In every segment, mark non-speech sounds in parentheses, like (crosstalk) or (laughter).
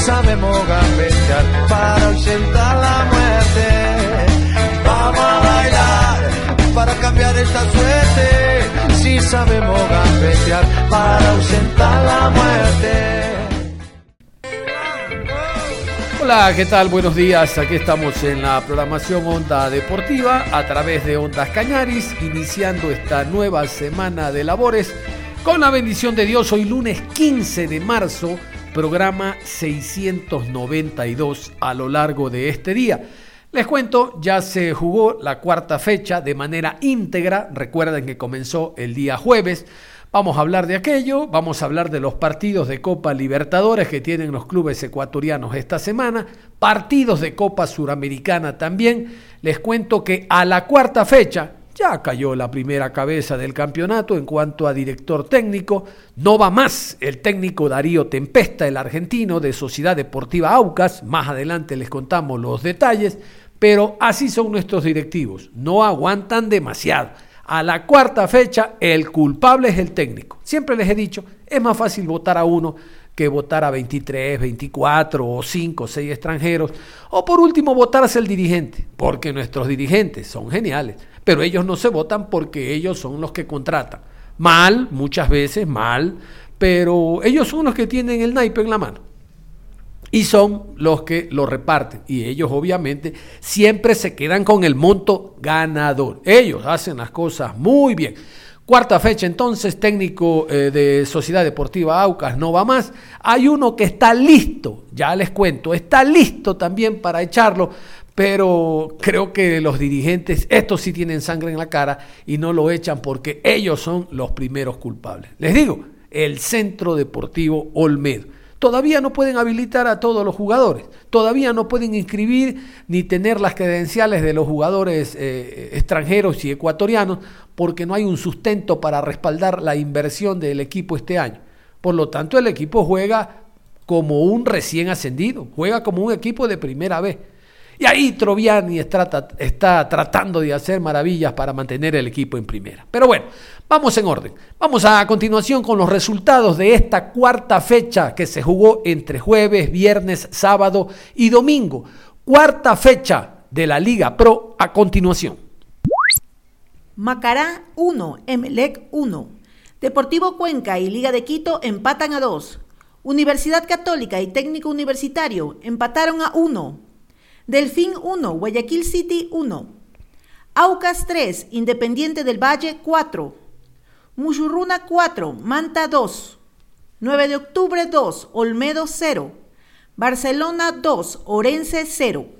Sabemos gambetear para ausentar la muerte. Vamos a bailar para cambiar esta suerte. Si sabemos gambetear para ausentar la muerte. Hola, ¿qué tal? Buenos días. Aquí estamos en la programación Onda Deportiva a través de Ondas Cañaris, iniciando esta nueva semana de labores. Con la bendición de Dios, hoy lunes 15 de marzo programa 692 a lo largo de este día. Les cuento, ya se jugó la cuarta fecha de manera íntegra, recuerden que comenzó el día jueves. Vamos a hablar de aquello, vamos a hablar de los partidos de Copa Libertadores que tienen los clubes ecuatorianos esta semana, partidos de Copa Suramericana también. Les cuento que a la cuarta fecha, ya cayó la primera cabeza del campeonato en cuanto a director técnico. No va más el técnico Darío Tempesta, el argentino de Sociedad Deportiva Aucas. Más adelante les contamos los detalles. Pero así son nuestros directivos. No aguantan demasiado. A la cuarta fecha, el culpable es el técnico. Siempre les he dicho, es más fácil votar a uno que votar a 23, 24 o 5 o 6 extranjeros. O por último, votarse el dirigente, porque nuestros dirigentes son geniales pero ellos no se votan porque ellos son los que contratan. Mal, muchas veces mal, pero ellos son los que tienen el naipe en la mano. Y son los que lo reparten. Y ellos obviamente siempre se quedan con el monto ganador. Ellos hacen las cosas muy bien. Cuarta fecha entonces, técnico eh, de Sociedad Deportiva Aucas no va más. Hay uno que está listo, ya les cuento, está listo también para echarlo pero creo que los dirigentes, estos sí tienen sangre en la cara y no lo echan porque ellos son los primeros culpables. Les digo, el Centro Deportivo Olmedo. Todavía no pueden habilitar a todos los jugadores, todavía no pueden inscribir ni tener las credenciales de los jugadores eh, extranjeros y ecuatorianos porque no hay un sustento para respaldar la inversión del equipo este año. Por lo tanto, el equipo juega como un recién ascendido, juega como un equipo de primera vez. Y ahí Troviani está, tratando de hacer maravillas para mantener el equipo en primera. Pero bueno, vamos en orden. Vamos a, continuación con los resultados de esta cuarta fecha que se jugó entre jueves, viernes, sábado y domingo. Cuarta fecha de la Liga Pro a continuación. Macará 1, Emelec 1. Deportivo Cuenca y Liga de Quito empatan a 2. Universidad Católica y Técnico Universitario empataron a 1. Delfín 1, Guayaquil City 1. Aucas 3, Independiente del Valle 4. Muchurruna 4, Manta 2. 9 de octubre 2, Olmedo 0. Barcelona 2, Orense 0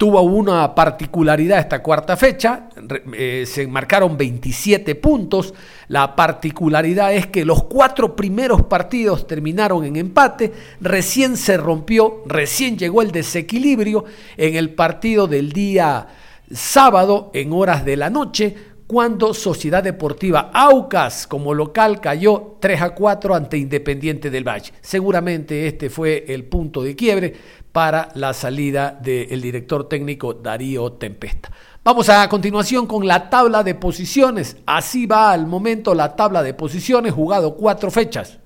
tuvo una particularidad esta cuarta fecha, eh, se marcaron 27 puntos, la particularidad es que los cuatro primeros partidos terminaron en empate, recién se rompió, recién llegó el desequilibrio en el partido del día sábado en horas de la noche, cuando Sociedad Deportiva Aucas como local cayó 3 a 4 ante Independiente del Valle. Seguramente este fue el punto de quiebre para la salida del director técnico Darío Tempesta. Vamos a continuación con la tabla de posiciones. Así va al momento la tabla de posiciones, jugado cuatro fechas.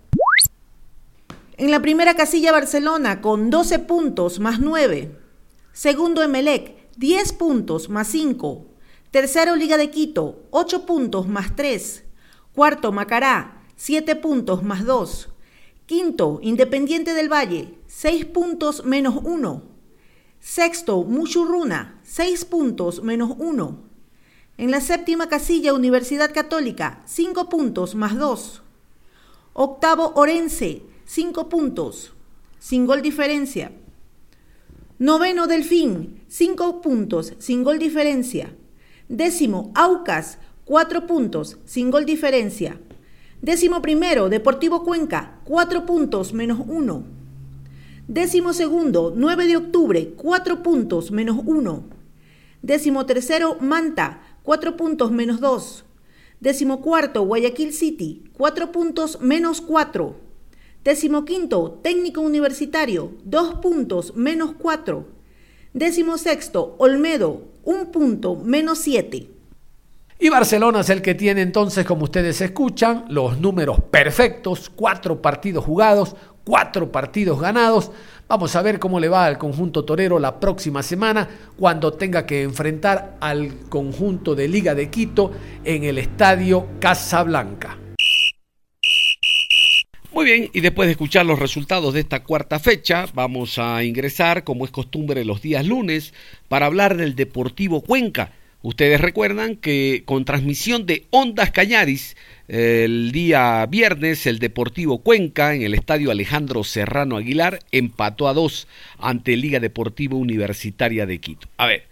En la primera casilla Barcelona con 12 puntos más 9. Segundo Emelec, 10 puntos más 5. Tercero, Liga de Quito, 8 puntos más 3. Cuarto, Macará, 7 puntos más 2. Quinto, Independiente del Valle, 6 puntos menos 1. Sexto, Muchurruna, 6 puntos menos 1. En la séptima casilla, Universidad Católica, 5 puntos más 2. Octavo, Orense, 5 puntos, sin gol diferencia. Noveno, Delfín, 5 puntos, sin gol diferencia. Décimo, Aucas, 4 puntos, sin gol diferencia. Décimo primero, Deportivo Cuenca, 4 puntos menos 1. Décimo segundo, 9 de octubre, 4 puntos menos 1. Décimo tercero, Manta, 4 puntos menos 2. Décimo cuarto, Guayaquil City, 4 puntos menos 4. Décimo quinto, Técnico Universitario, 2 puntos menos 4. Décimo sexto, Olmedo, 1 punto menos 7. Y Barcelona es el que tiene entonces, como ustedes escuchan, los números perfectos, cuatro partidos jugados, cuatro partidos ganados. Vamos a ver cómo le va al conjunto torero la próxima semana cuando tenga que enfrentar al conjunto de Liga de Quito en el estadio Casablanca. Muy bien, y después de escuchar los resultados de esta cuarta fecha, vamos a ingresar, como es costumbre, los días lunes para hablar del Deportivo Cuenca Ustedes recuerdan que con transmisión de Ondas Cañaris, el día viernes el Deportivo Cuenca en el estadio Alejandro Serrano Aguilar empató a dos ante Liga Deportiva Universitaria de Quito. A ver,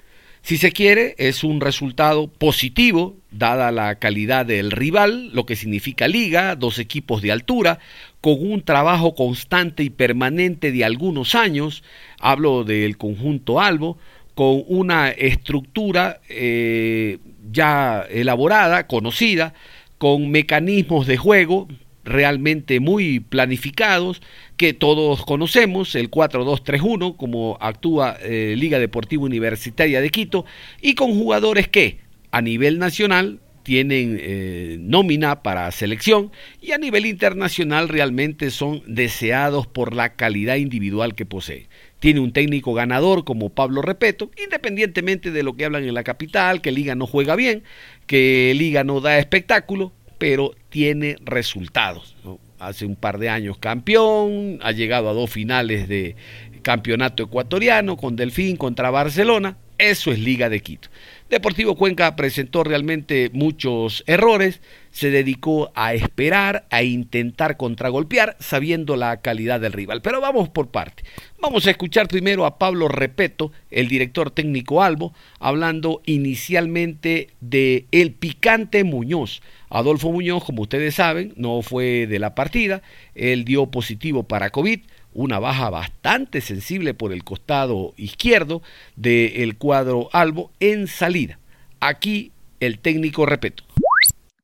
si se quiere, es un resultado positivo, dada la calidad del rival, lo que significa liga, dos equipos de altura, con un trabajo constante y permanente de algunos años, hablo del conjunto Albo, con una estructura eh, ya elaborada, conocida, con mecanismos de juego realmente muy planificados que todos conocemos, el 4-2-3-1, como actúa eh, Liga Deportiva Universitaria de Quito, y con jugadores que a nivel nacional tienen eh, nómina para selección y a nivel internacional realmente son deseados por la calidad individual que posee tiene un técnico ganador como Pablo Repeto, independientemente de lo que hablan en la capital, que Liga no juega bien, que Liga no da espectáculo, pero tiene resultados. Hace un par de años campeón, ha llegado a dos finales de campeonato ecuatoriano con Delfín contra Barcelona, eso es Liga de Quito. Deportivo Cuenca presentó realmente muchos errores, se dedicó a esperar, a intentar contragolpear, sabiendo la calidad del rival. Pero vamos por parte. Vamos a escuchar primero a Pablo Repeto, el director técnico Albo, hablando inicialmente de el picante Muñoz. Adolfo Muñoz, como ustedes saben, no fue de la partida, él dio positivo para COVID, una baja bastante sensible por el costado izquierdo del cuadro Albo en salida. Aquí el técnico Repeto.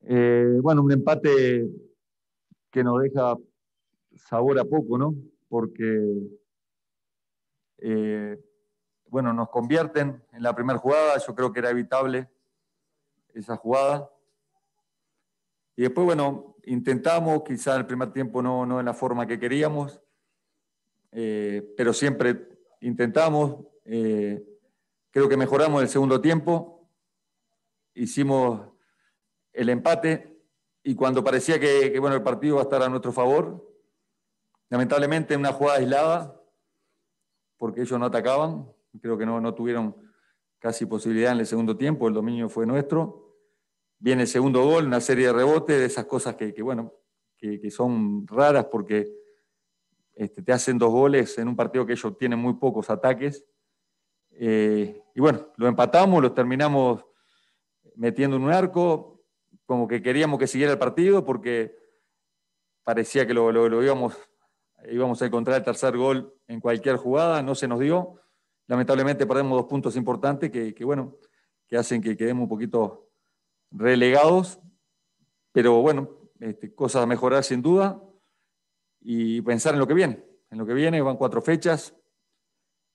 Eh, bueno, un empate que nos deja sabor a poco, ¿no? Porque, eh, bueno, nos convierten en la primera jugada, yo creo que era evitable esa jugada. Y después, bueno, intentamos, quizá el primer tiempo no, no en la forma que queríamos, eh, pero siempre intentamos. Eh, creo que mejoramos el segundo tiempo, hicimos el empate y cuando parecía que, bueno, el partido va a estar a nuestro favor, lamentablemente en una jugada aislada, porque ellos no atacaban, creo que no, no tuvieron casi posibilidad en el segundo tiempo, el dominio fue nuestro. Viene el segundo gol, una serie de rebotes, de esas cosas que, bueno, que, que son raras porque este, te hacen dos goles en un partido que ellos tienen muy pocos ataques. Eh, y bueno, lo empatamos, lo terminamos metiendo en un arco, como que queríamos que siguiera el partido porque parecía que lo, íbamos, íbamos a encontrar el tercer gol en cualquier jugada, no se nos dio. Lamentablemente perdemos dos puntos importantes que, bueno, que hacen que quedemos un poquito relegados, pero bueno, este, cosas a mejorar sin duda y pensar en lo que viene. En lo que viene van cuatro fechas,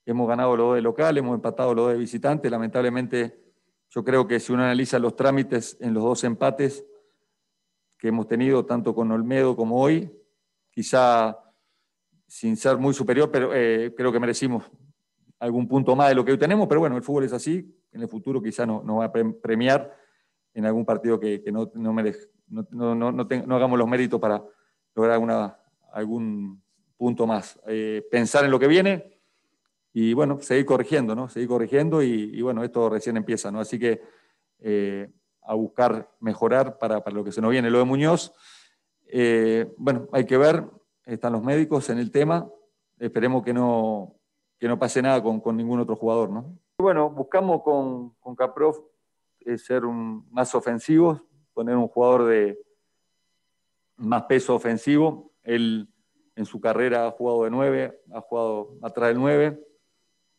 hemos ganado dos de local, hemos empatado dos de visitante. Lamentablemente, yo creo que si uno analiza los trámites en los dos empates que hemos tenido, tanto con Olmedo como hoy, quizá sin ser muy superior, pero eh, creo que merecimos algún punto más de lo que hoy tenemos, pero bueno, el fútbol es así, en el futuro quizá nos no va a premiar en algún partido que, no, no, no, no, hagamos los méritos para lograr alguna algún punto más. Eh, pensar en lo que viene y, bueno, seguir corrigiendo, ¿no? Seguir corrigiendo y, bueno, esto recién empieza, ¿no? Así que eh, a buscar mejorar para, lo que se nos viene. Lo de Muñoz, eh, bueno, hay que ver, están los médicos en el tema, esperemos que no, que no pase nada con, con ningún otro jugador, ¿no? Bueno, buscamos con, con Caprof ser más ofensivos, poner un jugador de más peso ofensivo. Él en su carrera ha jugado de 9, ha jugado atrás del 9.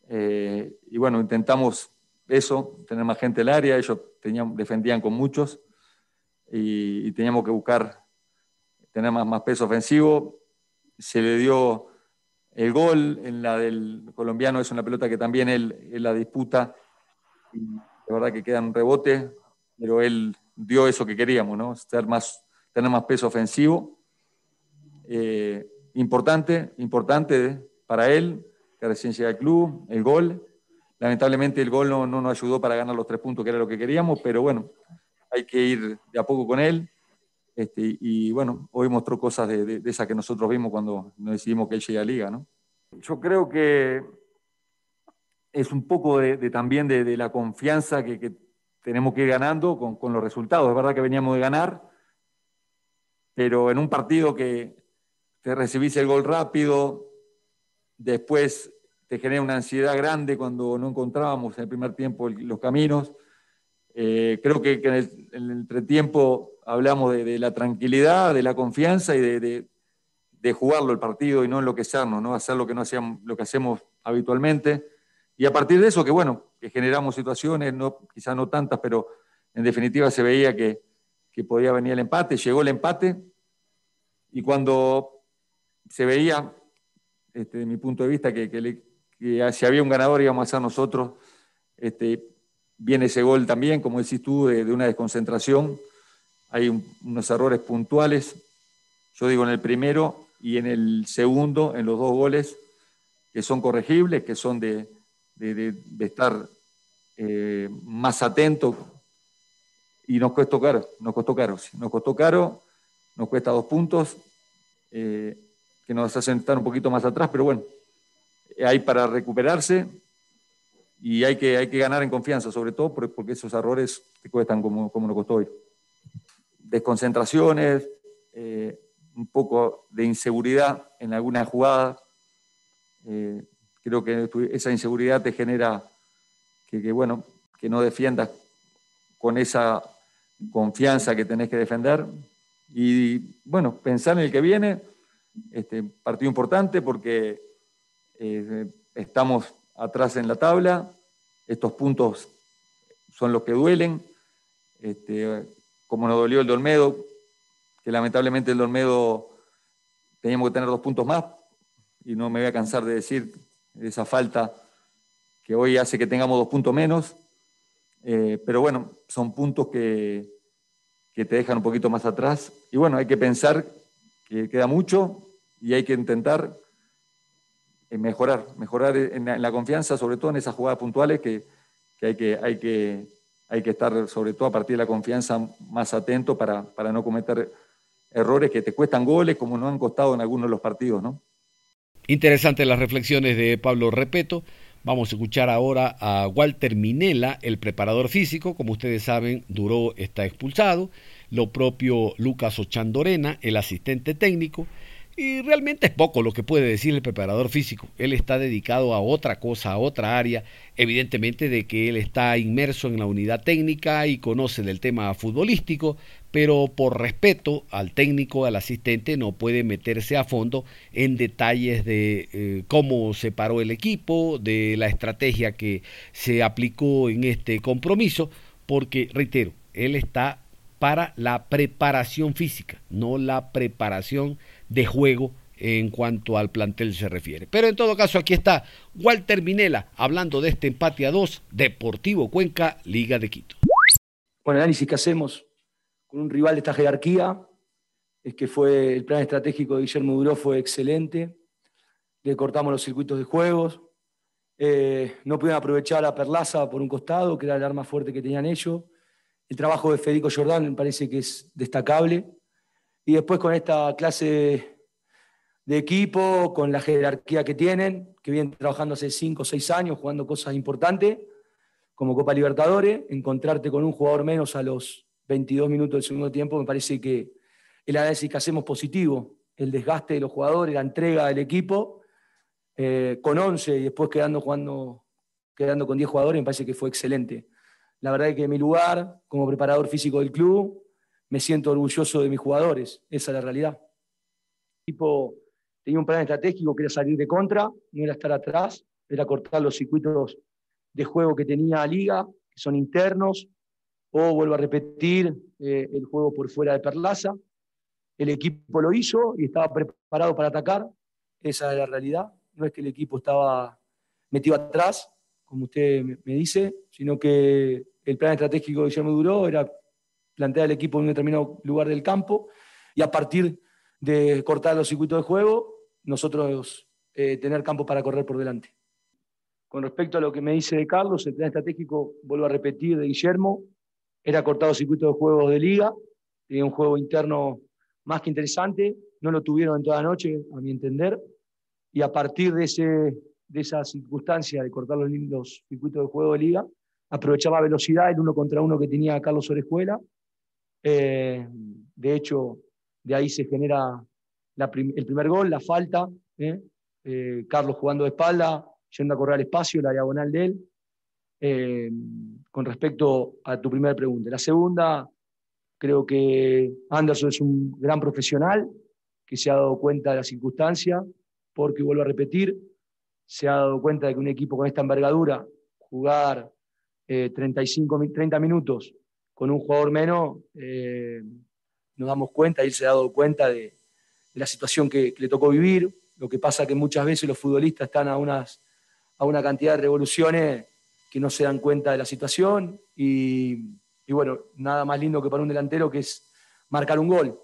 Eh, y bueno, intentamos eso, tener más gente en el área. Ellos tenían, defendían con muchos y, teníamos que buscar tener más, más peso ofensivo. Se le dio el gol en la del colombiano, es una pelota que también él, la disputa. de verdad que queda un rebote, pero él dio eso que queríamos, ¿no? Ser más, tener más peso ofensivo. Eh, importante, importante para él, que recién llega al club, el gol. Lamentablemente el gol no, no, nos ayudó para ganar los tres puntos, que era lo que queríamos, pero bueno, hay que ir de a poco con él. Este, y bueno, hoy mostró cosas de, de, esas que nosotros vimos cuando nos decidimos que él llegue a Liga. ¿no? Yo creo que es un poco de, también de, la confianza que, que, tenemos que ir ganando con, con los resultados. Es verdad que veníamos de ganar, pero en un partido que te recibís el gol rápido, después te genera una ansiedad grande cuando no encontrábamos en el primer tiempo los caminos. Eh, creo que, en, el, entretiempo hablamos de, la tranquilidad, de la confianza y de, jugarlo el partido y no enloquecernos, ¿no? hacer lo que, no hacíamos, lo que hacemos habitualmente. Y a partir de eso, que bueno, que generamos situaciones, no, quizás no tantas, pero en definitiva se veía que, que podía venir el empate, llegó el empate, y cuando se veía, este, de mi punto de vista, que, si había un ganador íbamos a ser nosotros, este, viene ese gol también, como decís tú, de, una desconcentración. Hay unos errores puntuales, yo digo en el primero y en el segundo, en los dos goles, que son corregibles, que son de, estar eh, más atento. Y nos costó caro, nos costó caro, nos costó caro, nos cuesta dos puntos, eh, que nos hacen estar un poquito más atrás, pero bueno, hay para recuperarse y hay que, hay que ganar en confianza, sobre todo porque esos errores te cuestan como, como nos costó hoy. Desconcentraciones, eh, un poco de inseguridad en algunas jugadas. Eh, creo que esa inseguridad te genera que, bueno, que no defiendas con esa confianza que tenés que defender. Y bueno, pensar en el que viene, este, partido importante porque eh, estamos atrás en la tabla. Estos puntos son los que duelen. Este, como nos dolió el Dolmedo, que lamentablemente el Dolmedo teníamos que tener dos puntos más, y no me voy a cansar de decir esa falta que hoy hace que tengamos dos puntos menos. Eh, pero bueno, son puntos que, que te dejan un poquito más atrás. Y bueno, hay que pensar que queda mucho y hay que intentar mejorar, mejorar en la, confianza, sobre todo en esas jugadas puntuales que, hay, que, hay, que, hay que estar, sobre todo a partir de la confianza, más atento para, para no cometer errores que te cuestan goles como no han costado en algunos de los partidos, ¿no? Interesantes las reflexiones de Pablo Repeto. Vamos a escuchar ahora a Walter Minela, el preparador físico. Como ustedes saben, Duró está expulsado. Lo propio Lucas Ochandorena, el asistente técnico. Y realmente es poco lo que puede decir el preparador físico. Él está dedicado a otra cosa, a otra área. Evidentemente de que él está inmerso en la unidad técnica y conoce del tema futbolístico, pero por respeto al técnico, al asistente, no puede meterse a fondo en detalles de eh, cómo se paró el equipo, de la estrategia que se aplicó en este compromiso, porque, reitero, él está para la preparación física, no la preparación de juego en cuanto al plantel se refiere. Pero en todo caso, aquí está Walter Minela hablando de este empate a dos, Deportivo Cuenca, Liga de Quito. Bueno, el análisis que hacemos con un rival de esta jerarquía es que fue el plan estratégico de Guillermo Duró fue excelente, le cortamos los circuitos de juegos, eh, no pudieron aprovechar la perlaza por un costado, que era el arma fuerte que tenían ellos. El trabajo de Federico Jordán me parece que es destacable y después con esta clase de equipo, con la jerarquía que tienen, que vienen trabajando hace 5 o 6 años, jugando cosas importantes, como Copa Libertadores, encontrarte con un jugador menos a los 22 minutos del segundo tiempo, me parece que el análisis que hacemos positivo, el desgaste de los jugadores, la entrega del equipo, eh, con 11 y después quedando jugando quedando con 10 jugadores, me parece que fue excelente. La verdad es que mi lugar como preparador físico del club, me siento orgulloso de mis jugadores, esa es la realidad. El equipo tenía un plan estratégico que era salir de contra, no era estar atrás, era cortar los circuitos de juego que tenía Liga, que son internos, o vuelvo a repetir, eh, el juego por fuera de Perlaza. El equipo lo hizo y estaba preparado para atacar, esa es la realidad. No es que el equipo estaba metido atrás, como usted me dice, sino que el plan estratégico de Guillermo Duró era plantear el equipo en un determinado lugar del campo y a partir de cortar los circuitos de juego, nosotros eh, tener campo para correr por delante. Con respecto a lo que me dice de Carlos, el plan estratégico, vuelvo a repetir, de Guillermo, era cortar los circuitos de juego de liga, tenía un juego interno más que interesante, no lo tuvieron en toda la noche, a mi entender, y a partir de, ese, de esa circunstancia de cortar los, los circuitos de juego de liga, aprovechaba velocidad, el uno contra uno que tenía Carlos Orejuela. Eh, de hecho, de ahí se genera el primer gol, la falta. ¿eh? Eh, Carlos jugando de espalda, yendo a correr al espacio, la diagonal de él. con respecto a tu primera pregunta. La segunda, creo que Anderson es un gran profesional que se ha dado cuenta de la circunstancia, porque vuelvo a repetir, se ha dado cuenta de que un equipo con esta envergadura, jugar 35, eh, 30 minutos con un jugador menos, eh, nos damos cuenta, él se ha dado cuenta de, la situación que, le tocó vivir. Lo que pasa que muchas veces los futbolistas están a, unas, a una cantidad de revoluciones que no se dan cuenta de la situación y, y bueno, nada más lindo que para un delantero que es marcar un gol.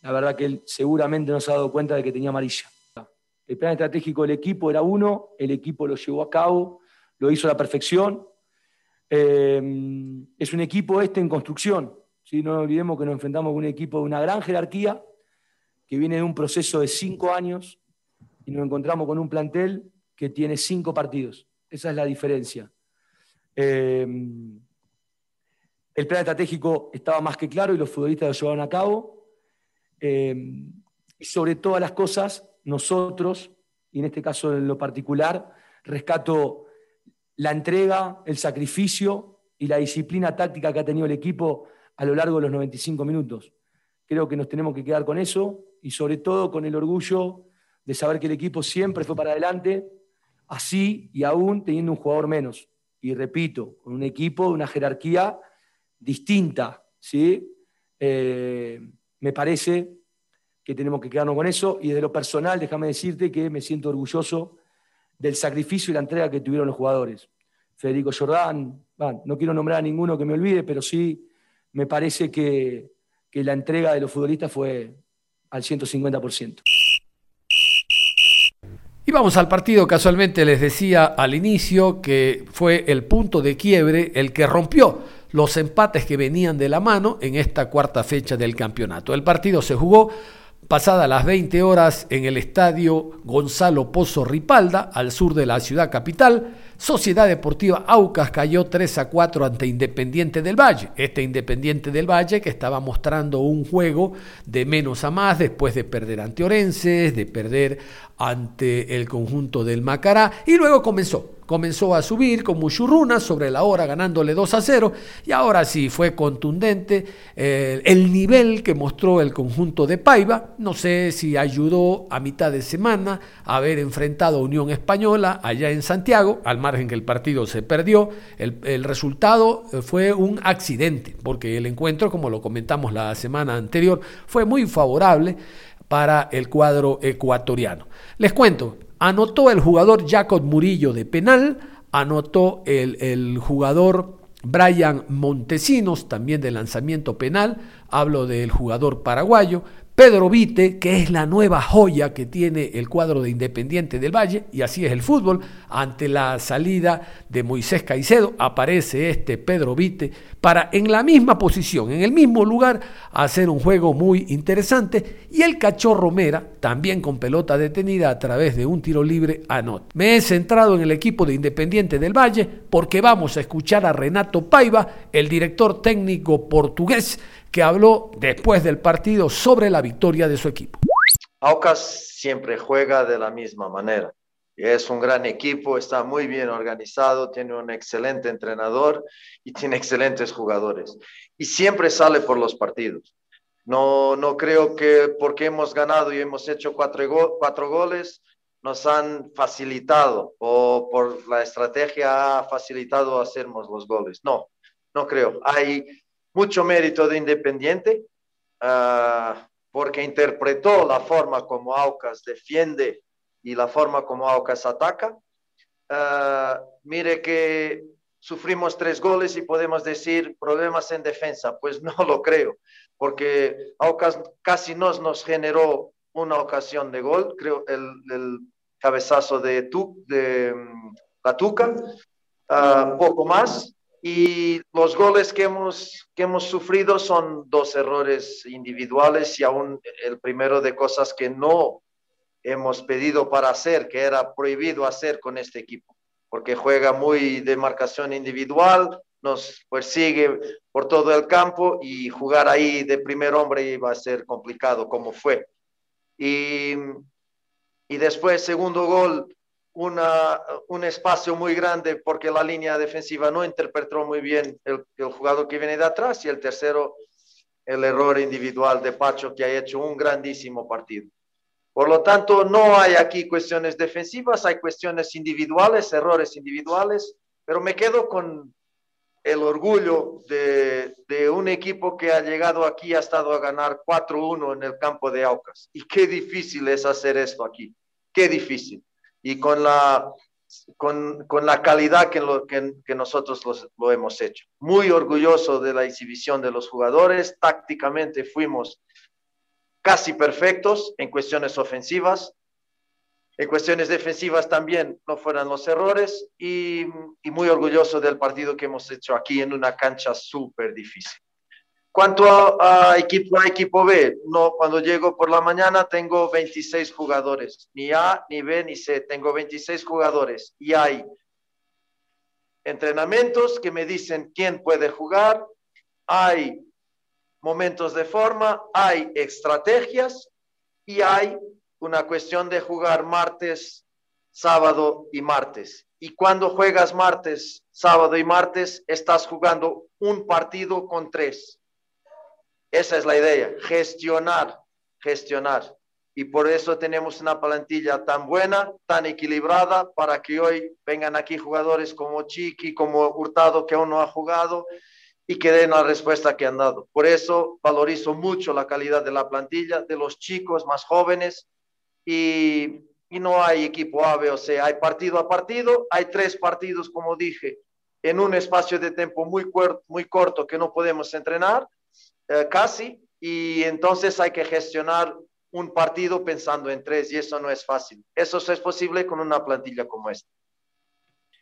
La verdad que él seguramente no se ha dado cuenta de que tenía amarilla. El plan estratégico del equipo era uno, el equipo lo llevó a cabo, lo hizo a la perfección, eh, es un equipo este en construcción. ¿sí? No olvidemos que nos enfrentamos con un equipo de una gran jerarquía, que viene de un proceso de cinco años, y nos encontramos con un plantel que tiene cinco partidos. Esa es la diferencia. Eh, el plan estratégico estaba más que claro y los futbolistas lo llevaron a cabo. Eh, y sobre todas las cosas, nosotros, y en este caso en lo particular, rescato la entrega, el sacrificio y la disciplina táctica que ha tenido el equipo a lo largo de los 95 minutos. Creo que nos tenemos que quedar con eso y sobre todo con el orgullo de saber que el equipo siempre fue para adelante, así y aún teniendo un jugador menos. Y repito, con un equipo de una jerarquía distinta. ¿sí? Eh, me parece que tenemos que quedarnos con eso y de lo personal, déjame decirte que me siento orgulloso del sacrificio y la entrega que tuvieron los jugadores. Federico Jordán, no quiero nombrar a ninguno que me olvide, pero sí me parece que, que la entrega de los futbolistas fue al 150%. Y vamos al partido, casualmente les decía al inicio que fue el punto de quiebre el que rompió los empates que venían de la mano en esta cuarta fecha del campeonato. El partido se jugó Pasadas las 20 horas en el estadio Gonzalo Pozo Ripalda, al sur de la ciudad capital, Sociedad Deportiva Aucas cayó 3 a 4 ante Independiente del Valle. Este Independiente del Valle que estaba mostrando un juego de menos a más después de perder ante Orenses, de perder ante el conjunto del Macará y luego comenzó comenzó a subir con Muchurruna sobre la hora ganándole 2 a 0 y ahora sí fue contundente eh, el nivel que mostró el conjunto de Paiva. No sé si ayudó a mitad de semana a haber enfrentado a Unión Española allá en Santiago, al margen que el partido se perdió. El, el resultado eh, fue un accidente porque el encuentro, como lo comentamos la semana anterior, fue muy favorable para el cuadro ecuatoriano. Les cuento, Anotó el jugador Jacob Murillo de penal, anotó el, el jugador Brian Montesinos, también de lanzamiento penal, hablo del jugador paraguayo, Pedro Vite, que es la nueva joya que tiene el cuadro de Independiente del Valle, y así es el fútbol, ante la salida de Moisés Caicedo, aparece este Pedro Vite para en la misma posición, en el mismo lugar, hacer un juego muy interesante, y el Cachorro Mera, también con pelota detenida a través de un tiro libre, anota. Me he centrado en el equipo de Independiente del Valle porque vamos a escuchar a Renato Paiva, el director técnico portugués, que habló después del partido sobre la victoria de su equipo. Aucas siempre juega de la misma manera. Es un gran equipo, está muy bien organizado, tiene un excelente entrenador y tiene excelentes jugadores. Y siempre sale por los partidos. No, no creo que porque hemos ganado y hemos hecho cuatro, cuatro goles, nos han facilitado o por la estrategia ha facilitado hacernos los goles. No, no creo. Hay mucho mérito de Independiente uh, porque interpretó la forma como Aucas defiende y la forma como Aucas ataca. Uh, mire que sufrimos tres goles y podemos decir problemas en defensa. Pues no lo creo, porque Aucas casi nos, nos generó una ocasión de gol, creo el, el cabezazo de, tu, de um, la Tuca, uh, poco más. Y los goles que hemos, que hemos sufrido son dos errores individuales y aún el primero de cosas que no hemos pedido para hacer, que era prohibido hacer con este equipo, porque juega muy de marcación individual, nos persigue por todo el campo y jugar ahí de primer hombre iba a ser complicado, como fue. Y, y después, segundo gol, un espacio muy grande porque la línea defensiva no interpretó muy bien el, el jugador que viene de atrás y el tercero, el error individual de Pacho que ha hecho un grandísimo partido. Por lo tanto, no hay aquí cuestiones defensivas, hay cuestiones individuales, errores individuales, pero me quedo con el orgullo de, de un equipo que ha llegado aquí, ha estado a ganar 4-1 en el campo de Aucas. Y qué difícil es hacer esto aquí, qué difícil. Y con la, con, con la calidad que, lo, que, que nosotros los, lo hemos hecho. Muy orgulloso de la exhibición de los jugadores, tácticamente fuimos casi perfectos en cuestiones ofensivas. En cuestiones defensivas también no fueron los errores y, y muy orgulloso del partido que hemos hecho aquí en una cancha súper difícil. Cuanto a, a, equipo A, equipo B, no, cuando llego por la mañana tengo 26 jugadores, ni A, ni B, ni C, tengo 26 jugadores. Y hay entrenamientos que me dicen quién puede jugar, hay momentos de forma, hay estrategias. Y hay una cuestión de jugar martes, sábado y martes. Y cuando juegas martes, sábado y martes, estás jugando un partido con tres. Esa es la idea, gestionar, gestionar. Y por eso tenemos una plantilla tan buena, tan equilibrada, para que hoy vengan aquí jugadores como Chiqui, como Hurtado, que aún no ha jugado, y que den la respuesta que han dado. Por eso valorizo mucho la calidad de la plantilla, de los chicos más jóvenes y, y no hay equipo A, o C, hay partido a partido, hay tres partidos, como dije, en un espacio de tiempo muy, muy corto que no podemos entrenar, eh, casi, y entonces hay que gestionar un partido pensando en tres y eso no es fácil. Eso es posible con una plantilla como esta.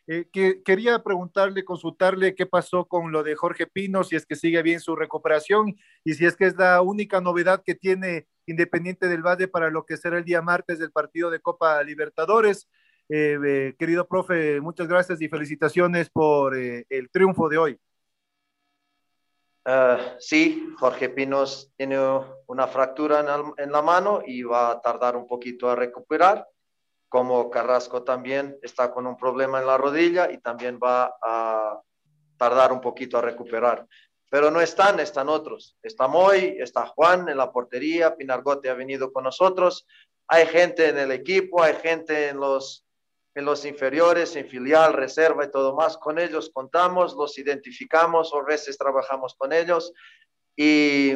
Eh, que, quería preguntarle, consultarle qué pasó con lo de Jorge Pino, si es que sigue bien su recuperación y si es que es la única novedad que tiene Independiente del Valle para lo que será el día martes del partido de Copa Libertadores. Eh, eh, querido profe, muchas gracias y felicitaciones por eh, el triunfo de hoy. Uh, sí, Jorge Pinos tiene una fractura en la mano y va a tardar un poquito a recuperar como Carrasco también está con un problema en la rodilla y también va a tardar un poquito a recuperar. Pero no están, están otros. Está Moy, está Juan en la portería, Pinargote ha venido con nosotros. Hay gente en el equipo, hay gente en los, en los inferiores, en filial, reserva y todo más. Con ellos contamos, los identificamos, o veces trabajamos con ellos y,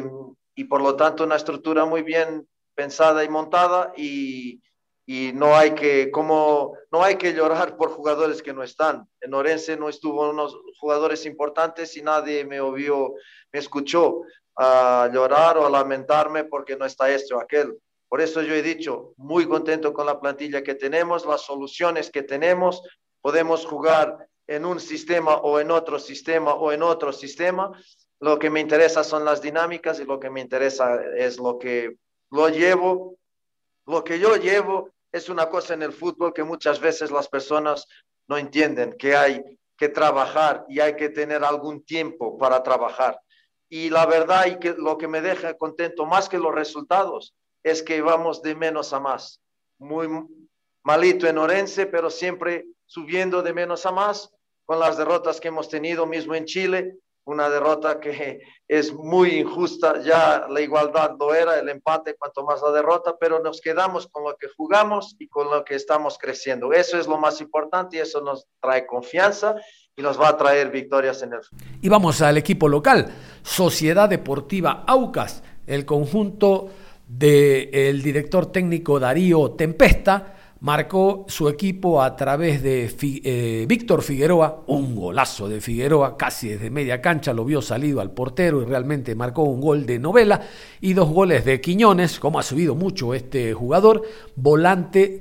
y por lo tanto una estructura muy bien pensada y montada y, y no hay que como no hay que llorar por jugadores que no están. En Orense no estuvo unos jugadores importantes y nadie me obvió, me escuchó a llorar o a lamentarme porque no está esto o aquel. Por eso yo he dicho, muy contento con la plantilla que tenemos, las soluciones que tenemos, podemos jugar en un sistema o en otro sistema o en otro sistema. Lo que me interesa son las dinámicas y lo que me interesa es lo que lo llevo lo que yo llevo es una cosa en el fútbol que muchas veces las personas no entienden, que hay que trabajar y hay que tener algún tiempo para trabajar. Y la verdad y que lo que me deja contento más que los resultados es que vamos de menos a más. Muy, malito en Orense, pero siempre subiendo de menos a más con las derrotas que hemos tenido mismo en Chile, una derrota que (laughs) es muy injusta, ya la igualdad no era, el empate cuanto más la derrota, pero nos quedamos con lo que jugamos y con lo que estamos creciendo. Eso es lo más importante y eso nos trae confianza y nos va a traer victorias en el Y vamos al equipo local, Sociedad Deportiva Aucas, el conjunto del director técnico Darío Tempesta marcó su equipo a través de eh, Víctor Figueroa, un golazo de Figueroa, casi desde media cancha, lo vio salido al portero y realmente marcó un gol de novela y dos goles de Quiñones, como ha subido mucho este jugador, volante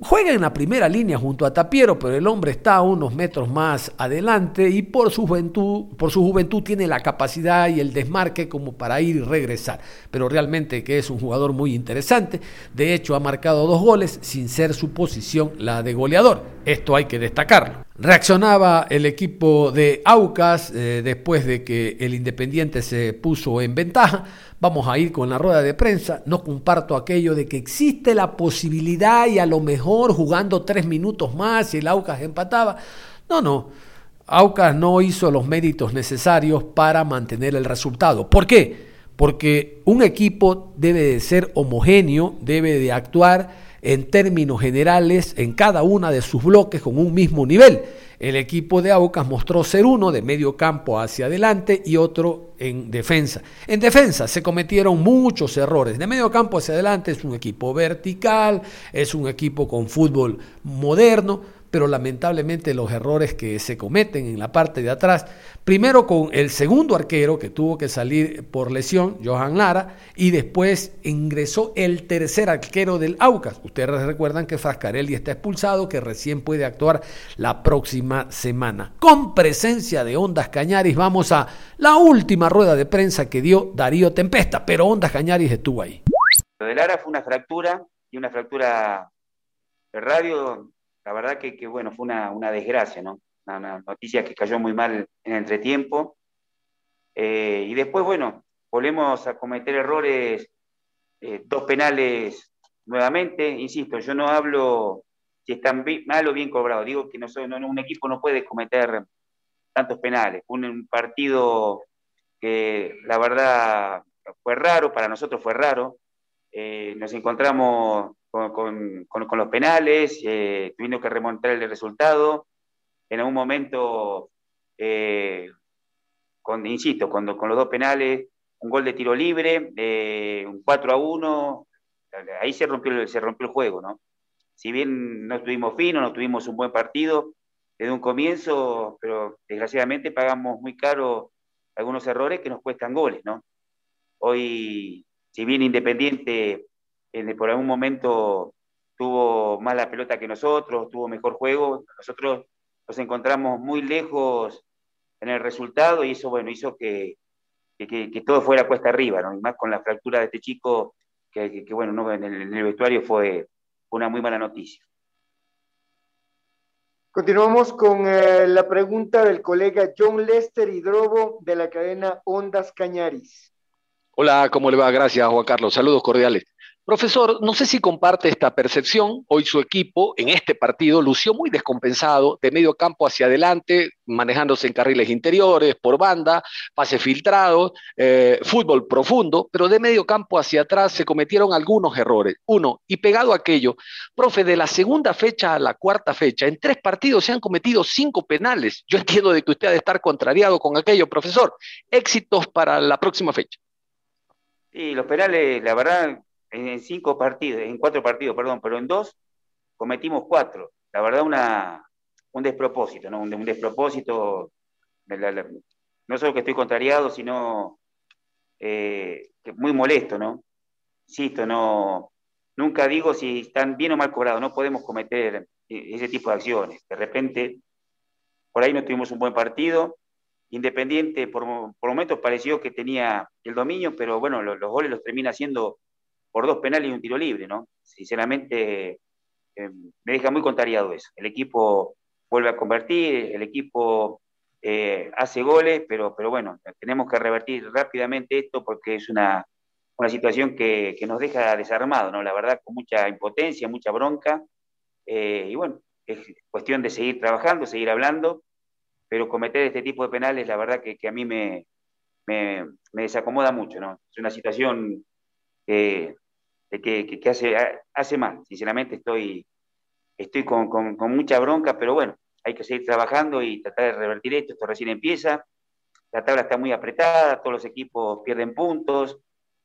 Juega en la primera línea junto a Tapiero, pero el hombre está unos metros más adelante y por su juventud, por su juventud tiene la capacidad y el desmarque como para ir y regresar. Pero realmente que es un jugador muy interesante. De hecho, ha marcado dos goles sin ser su posición la de goleador. Esto hay que destacarlo. Reaccionaba el equipo de Aucas eh, después de que el Independiente se puso en ventaja vamos a ir con la rueda de prensa. No comparto aquello de que existe la posibilidad y a lo mejor jugando tres minutos más y el Aucas empataba. No, no. Aucas no hizo los méritos necesarios para mantener el resultado. ¿Por qué? Porque un equipo debe de ser homogéneo, debe de actuar en términos generales en cada una de sus bloques con un mismo nivel. El equipo de Aucas mostró ser uno de medio campo hacia adelante y otro en defensa. En defensa se cometieron muchos errores. De medio campo hacia adelante es un equipo vertical, es un equipo con fútbol moderno, pero lamentablemente los errores que se cometen en la parte de atrás, primero con el segundo arquero que tuvo que salir por lesión, Johan Lara, y después ingresó el tercer arquero del Aucas. Ustedes recuerdan que Frascarelli está expulsado, que recién puede actuar la próxima semana. Con presencia de Ondas Cañaris, vamos a la última rueda de prensa que dio Darío Tempesta, pero Ondas Cañaris estuvo ahí. Lo de Lara fue una fractura y una fractura radio la verdad que, bueno, fue una, desgracia, ¿no? Una, noticia que cayó muy mal en entretiempo. Eh, y después, bueno, volvemos a cometer errores, eh, dos penales nuevamente. Insisto, yo no hablo si están mal o bien cobrado, digo que no, un equipo no puede cometer tantos penales. Fue un, partido que la verdad fue raro, para nosotros fue raro. Eh, nos encontramos con, los penales, eh, tuvimos que remontar el resultado. En algún momento, eh, con, insisto, con los dos penales, un gol de tiro libre, eh, un 4 a 1, ahí se rompió, se rompió el juego, ¿no? Si bien no estuvimos finos, no tuvimos un buen partido desde un comienzo, pero desgraciadamente pagamos muy caro algunos errores que nos cuestan goles, ¿no? Hoy, si bien Independiente por algún momento tuvo más la pelota que nosotros, tuvo mejor juego, nosotros nos encontramos muy lejos en el resultado y eso, bueno, hizo que, que, todo fuera cuesta arriba, ¿no? Y más con la fractura de este chico, que, bueno, ¿no? en, el, en, el, vestuario fue una muy mala noticia. Continuamos con eh, la pregunta del colega John Lester Hidrobo de la cadena Ondas Cañaris. Hola, ¿cómo le va? Gracias, Juan Carlos. Saludos cordiales. Profesor, no sé si comparte esta percepción. Hoy su equipo en este partido lució muy descompensado, de medio campo hacia adelante, manejándose en carriles interiores, por banda, pase filtrado, eh, fútbol profundo, pero de medio campo hacia atrás se cometieron algunos errores. Uno, y pegado a aquello, profe, de la segunda fecha a la cuarta fecha, en tres partidos se han cometido cinco penales. Yo entiendo de que usted ha de estar contrariado con aquello, profesor. Éxitos para la próxima fecha. Sí, los penales, la verdad, en cinco partidos, en cuatro partidos, perdón, pero en dos cometimos cuatro. La verdad, una, un despropósito, ¿no? Un, despropósito. no solo que estoy contrariado, sino eh, muy molesto, ¿no? Insisto, no, nunca digo si están bien o mal cobrados, no podemos cometer ese tipo de acciones. De repente, por ahí no tuvimos un buen partido. Independiente, por, por momentos pareció que tenía el dominio, pero bueno, los, los goles los termina haciendo por dos penales y un tiro libre, ¿no? Sinceramente, eh, me deja muy contrariado eso. El equipo vuelve a convertir, el equipo eh, hace goles, pero, pero bueno, tenemos que revertir rápidamente esto porque es una, situación que, nos deja desarmados, ¿no? La verdad, con mucha impotencia, mucha bronca. y bueno, es cuestión de seguir trabajando, seguir hablando, pero cometer este tipo de penales, la verdad que, a mí me, me, desacomoda mucho, ¿no? Es una situación que, que, que hace, hace mal, sinceramente estoy, estoy con, con, con mucha bronca, pero bueno, hay que seguir trabajando y tratar de revertir esto, esto recién empieza, la tabla está muy apretada, todos los equipos pierden puntos,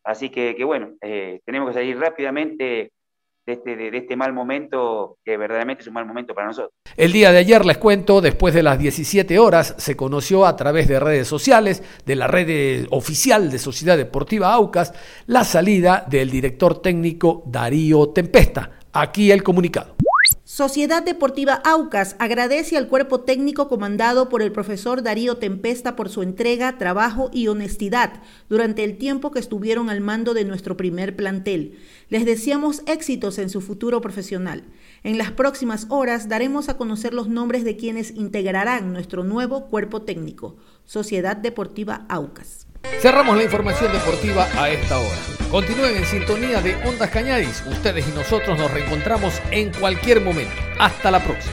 así que, que bueno, eh, tenemos que salir rápidamente de este, de, este, mal momento, que verdaderamente es un mal momento para nosotros. El día de ayer, les cuento, después de las 17 horas, se conoció a través de redes sociales, de la red oficial de Sociedad Deportiva Aucas, la salida del director técnico Darío Tempesta. Aquí el comunicado. Sociedad Deportiva Aucas agradece al cuerpo técnico comandado por el profesor Darío Tempesta por su entrega, trabajo y honestidad durante el tiempo que estuvieron al mando de nuestro primer plantel. Les deseamos éxitos en su futuro profesional. En las próximas horas daremos a conocer los nombres de quienes integrarán nuestro nuevo cuerpo técnico, Sociedad Deportiva Aucas. Cerramos la información deportiva a esta hora. Continúen en sintonía de Ondas Cañadis. Ustedes y nosotros nos reencontramos en cualquier momento. Hasta la próxima.